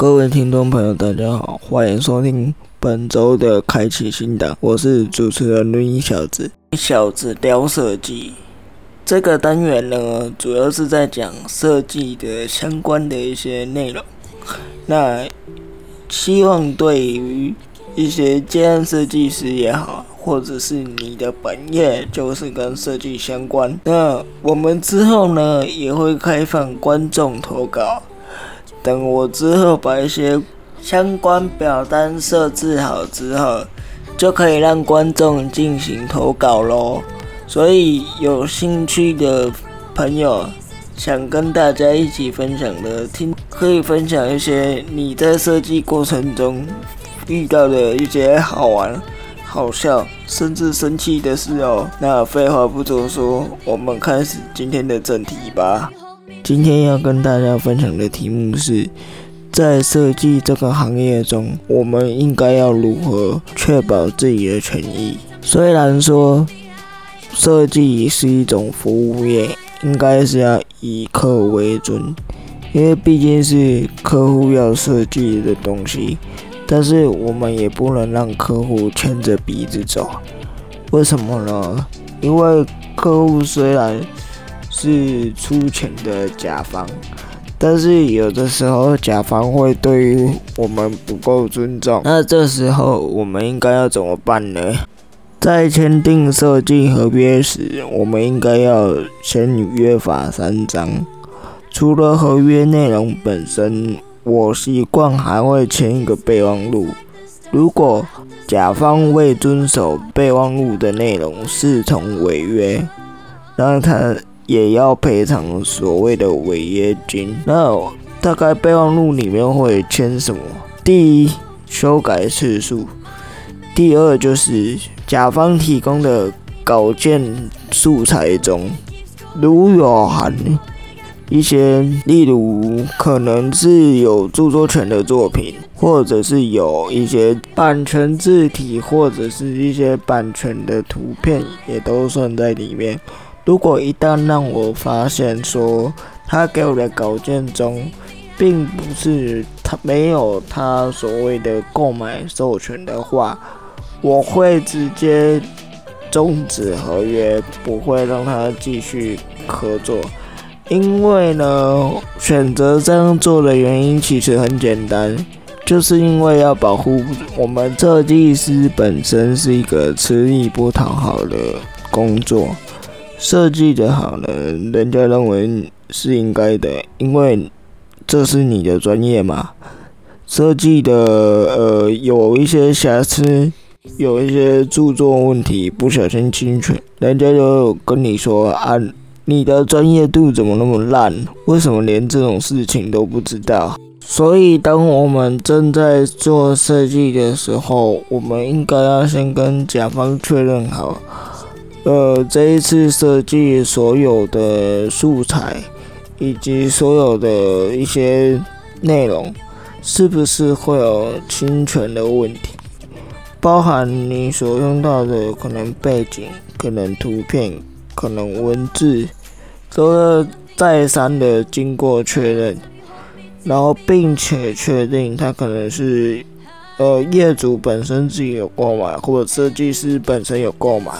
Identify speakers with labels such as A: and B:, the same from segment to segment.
A: 各位听众朋友，大家好，欢迎收听本周的开启新档，我是主持人绿衣小子。小子聊设计这个单元呢，主要是在讲设计的相关的一些内容。那希望对于一些接案设计师也好，或者是你的本业就是跟设计相关，那我们之后呢也会开放观众投稿。等我之后把一些相关表单设置好之后，就可以让观众进行投稿喽。所以有兴趣的朋友，想跟大家一起分享的，听可以分享一些你在设计过程中遇到的一些好玩、好笑，甚至生气的事哦。那废话不多说，我们开始今天的正题吧。今天要跟大家分享的题目是，在设计这个行业中，我们应该要如何确保自己的权益？虽然说设计是一种服务业，应该是要以客为尊，因为毕竟是客户要设计的东西，但是我们也不能让客户牵着鼻子走。为什么呢？因为客户虽然是出钱的甲方，但是有的时候甲方会对于我们不够尊重，那这时候我们应该要怎么办呢？在签订设计合约时，我们应该要签约法三章。除了合约内容本身，我习惯还会签一个备忘录。如果甲方未遵守备忘录的内容，视同违约，那他。也要赔偿所谓的违约金。那大概备忘录里面会签什么？第一，修改次数；第二，就是甲方提供的稿件素材中，如有含一些，例如可能是有著作权的作品，或者是有一些版权字体，或者是一些版权的图片，也都算在里面。如果一旦让我发现说他给我的稿件中，并不是他没有他所谓的购买授权的话，我会直接终止合约，不会让他继续合作。因为呢，选择这样做的原因其实很简单，就是因为要保护我们设计师本身是一个吃力不讨好的工作。设计的好呢，人家认为是应该的，因为这是你的专业嘛。设计的呃有一些瑕疵，有一些著作问题，不小心侵权，人家就跟你说啊，你的专业度怎么那么烂？为什么连这种事情都不知道？所以当我们正在做设计的时候，我们应该要先跟甲方确认好。呃，这一次设计所有的素材以及所有的一些内容，是不是会有侵权的问题？包含你所用到的可能背景、可能图片、可能文字，都要再三的经过确认，然后并且确定它可能是呃业主本身自己有购买，或者设计师本身有购买。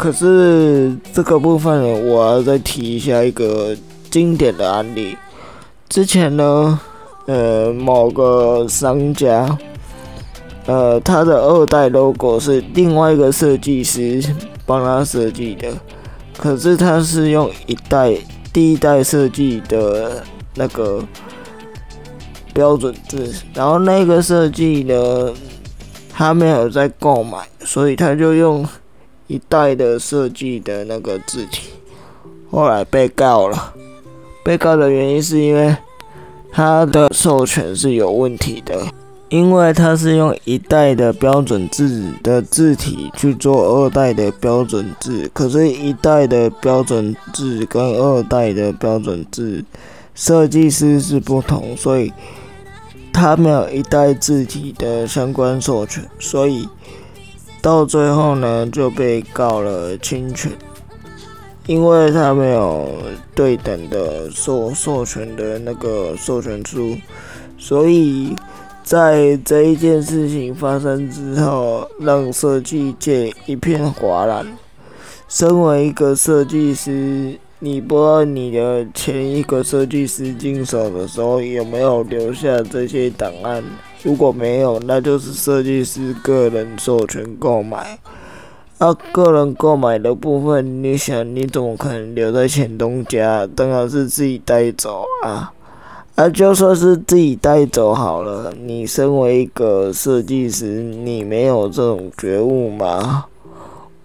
A: 可是这个部分，我要再提一下一个经典的案例。之前呢，呃，某个商家，呃，他的二代 logo 是另外一个设计师帮他设计的，可是他是用一代第一代设计的那个标准字，然后那个设计呢，他没有在购买，所以他就用。一代的设计的那个字体，后来被告了。被告的原因是因为他的授权是有问题的，因为他是用一代的标准字的字体去做二代的标准字，可是，一代的标准字跟二代的标准字设计师是不同，所以他没有一代字体的相关授权，所以。到最后呢，就被告了侵权，因为他没有对等的授授权的那个授权书，所以在这一件事情发生之后，让设计界一片哗然。身为一个设计师，你不知道你的前一个设计师经手的时候有没有留下这些档案？如果没有，那就是设计师个人授权购买。啊，个人购买的部分，你想你怎么可能留在前东家？当然是自己带走啊！啊，就算是自己带走好了，你身为一个设计师，你没有这种觉悟吗？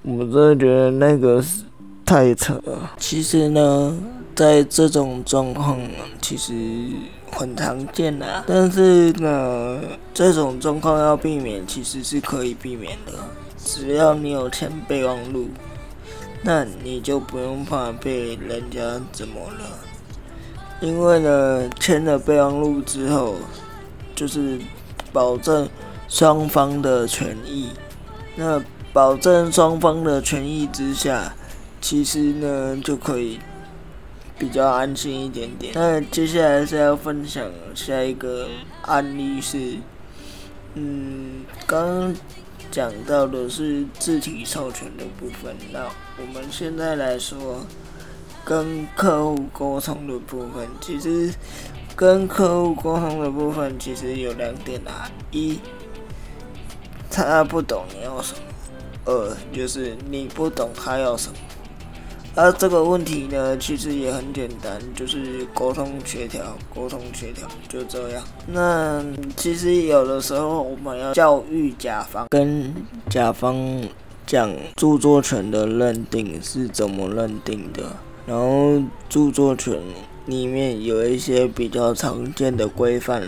A: 我真的觉得那个是太扯了。其实呢，在这种状况，其实很常见的。但是呢，这种状况要避免，其实是可以避免的。只要你有签备忘录，那你就不用怕被人家怎么了。因为呢，签了备忘录之后，就是保证双方的权益。那保证双方的权益之下，其实呢就可以比较安心一点点。那接下来是要分享下一个案例是，嗯，刚刚讲到的是字体授权的部分。那我们现在来说跟客户沟通的部分，其实跟客户沟通的部分其实有两点啊，一他不懂你要什么。二就是你不懂他要什么，而这个问题呢，其实也很简单，就是沟通协调，沟通协调就这样。那其实有的时候我们要教育甲方，跟甲方讲著作权的认定是怎么认定的，然后著作权里面有一些比较常见的规范。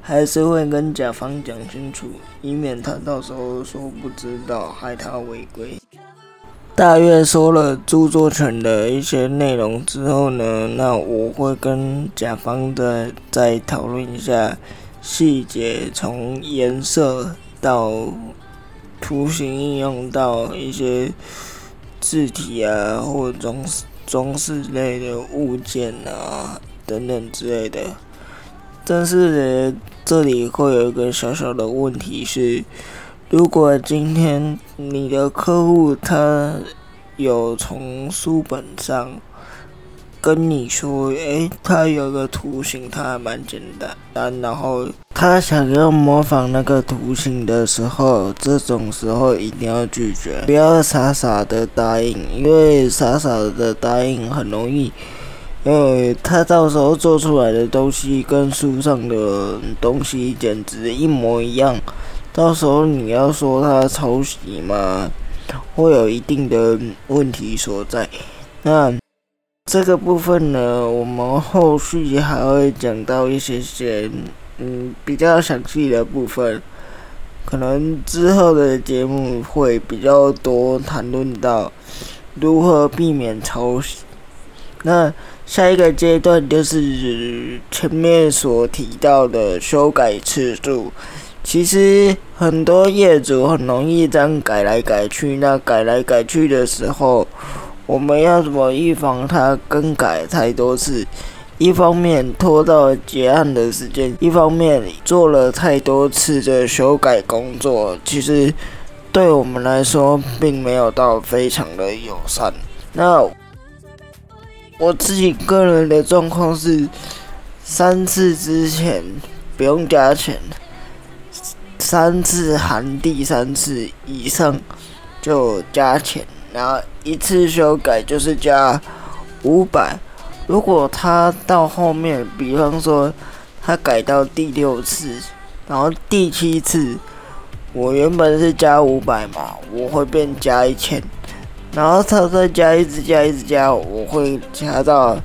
A: 还是会跟甲方讲清楚，以免他到时候说不知道，害他违规。大约说了著作权的一些内容之后呢，那我会跟甲方的再讨论一下细节，从颜色到图形应用到一些字体啊，或装饰装饰类的物件啊等等之类的。但是呢。这里会有一个小小的问题是，如果今天你的客户他有从书本上跟你说，诶，他有个图形，他还蛮简单，但然后他想要模仿那个图形的时候，这种时候一定要拒绝，不要傻傻的答应，因为傻傻的答应很容易。呃，他到时候做出来的东西跟书上的东西简直一模一样，到时候你要说他抄袭吗，会有一定的问题所在。那这个部分呢，我们后续还会讲到一些些，嗯，比较详细的部分，可能之后的节目会比较多谈论到如何避免抄袭。那下一个阶段就是前面所提到的修改次数。其实很多业主很容易这样改来改去，那改来改去的时候，我们要怎么预防它更改太多次？一方面拖到结案的时间，一方面做了太多次的修改工作，其实对我们来说并没有到非常的友善。那。我自己个人的状况是，三次之前不用加钱，三次含第三次以上就加钱，然后一次修改就是加五百。如果他到后面，比方说他改到第六次，然后第七次，我原本是加五百嘛，我会变加一千。然后他再加，一直加，一直加，我会加到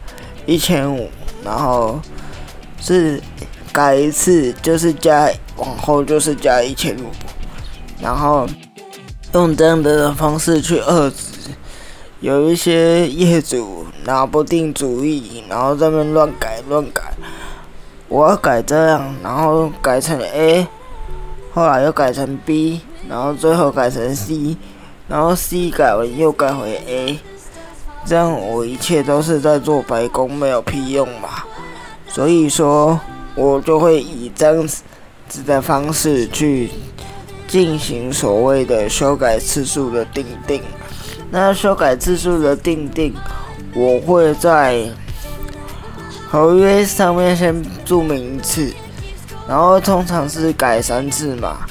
A: 一千五，然后是改一次就是加，往后就是加一千五，然后用这样的方式去遏制。有一些业主拿不定主意，然后在那乱改乱改，我要改这样，然后改成 A，后来又改成 B，然后最后改成 C。然后 C 改完又改回 A，这样我一切都是在做白工，没有屁用嘛。所以说，我就会以这样子的方式去进行所谓的修改次数的定定。那修改次数的定定，我会在合约上面先注明一次，然后通常是改三次嘛。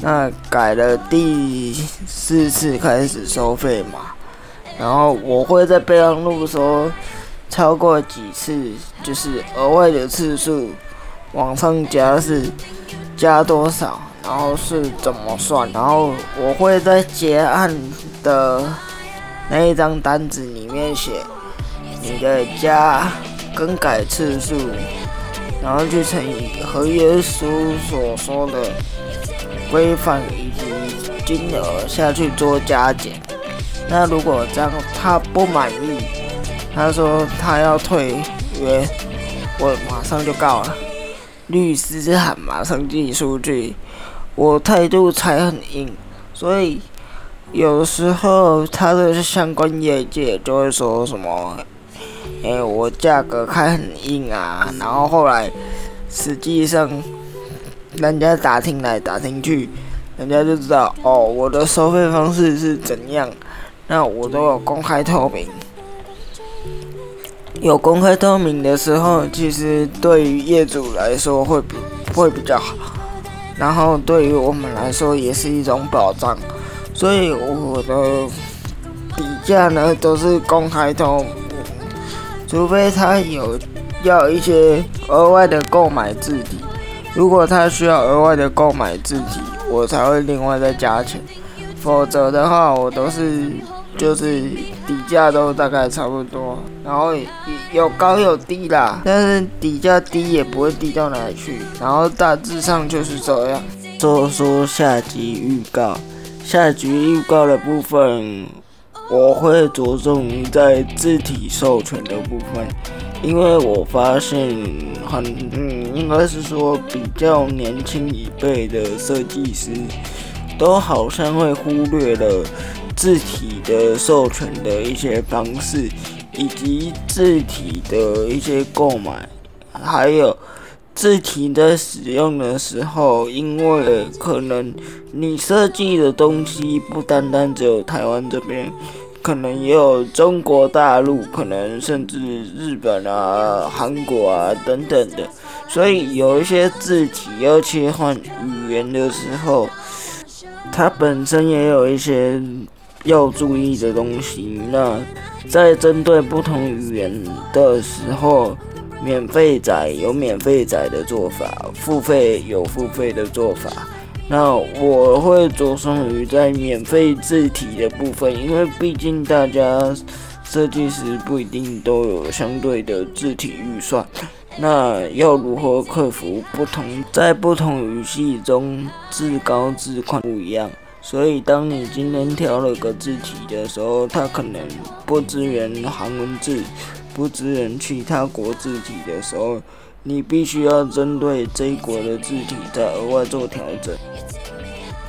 A: 那改了第四次开始收费嘛，然后我会在备忘录说超过几次就是额外的次数往上加是加多少，然后是怎么算，然后我会在结案的那一张单子里面写你的加更改次数，然后去乘以合约书所说的。规范以及金额下去做加减。那如果这样他不满意，他说他要退约，我马上就告了。律师函马上寄出去，我态度才很硬。所以有时候他的相关业界就会说什么：“哎，我价格开很硬啊。”然后后来实际上。人家打听来打听去，人家就知道哦，我的收费方式是怎样，那我都有公开透明。有公开透明的时候，其实对于业主来说会比会比较好，然后对于我们来说也是一种保障。所以我的底价呢都是公开透明，除非他有要一些额外的购买字体。如果他需要额外的购买字体，我才会另外再加钱。否则的话，我都是就是底价都大概差不多，然后有高有低啦。但是底价低也不会低到哪里去，然后大致上就是这样。说说下集预告，下集预告的部分，我会着重在字体授权的部分。因为我发现很，嗯，应该是说比较年轻一辈的设计师，都好像会忽略了字体的授权的一些方式，以及字体的一些购买，还有字体在使用的时候，因为可能你设计的东西不单单只有台湾这边。可能也有中国大陆，可能甚至日本啊、韩国啊等等的，所以有一些字体要切换语言的时候，它本身也有一些要注意的东西。那在针对不同语言的时候，免费载有免费载的做法，付费有付费的做法。那我会着重于在免费字体的部分，因为毕竟大家设计师不一定都有相对的字体预算。那要如何克服不同在不同语系中字高字宽不一样？所以当你今天挑了个字体的时候，它可能不支援韩文字，不支援其他国字体的时候。你必须要针对这一国的字体再额外做调整。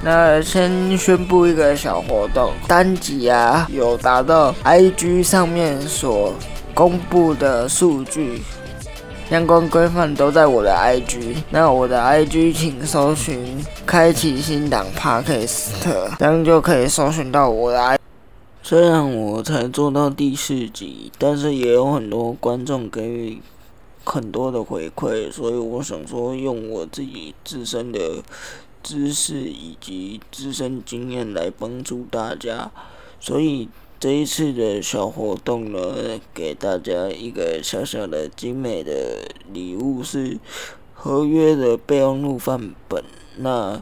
A: 那先宣布一个小活动，单集啊有达到 IG 上面所公布的数据，相关规范都在我的 IG。那我的 IG 请搜寻“开启新档 Podcast”，这样就可以搜寻到我的 I。虽然我才做到第四集，但是也有很多观众给予。很多的回馈，所以我想说，用我自己自身的知识以及自身经验来帮助大家。所以这一次的小活动呢，给大家一个小小的精美的礼物，是合约的备忘录范本。那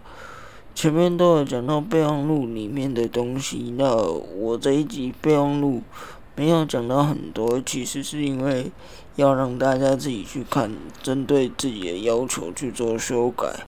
A: 前面都有讲到备忘录里面的东西，那我这一集备忘录没有讲到很多，其实是因为。要让大家自己去看，针对自己的要求去做修改。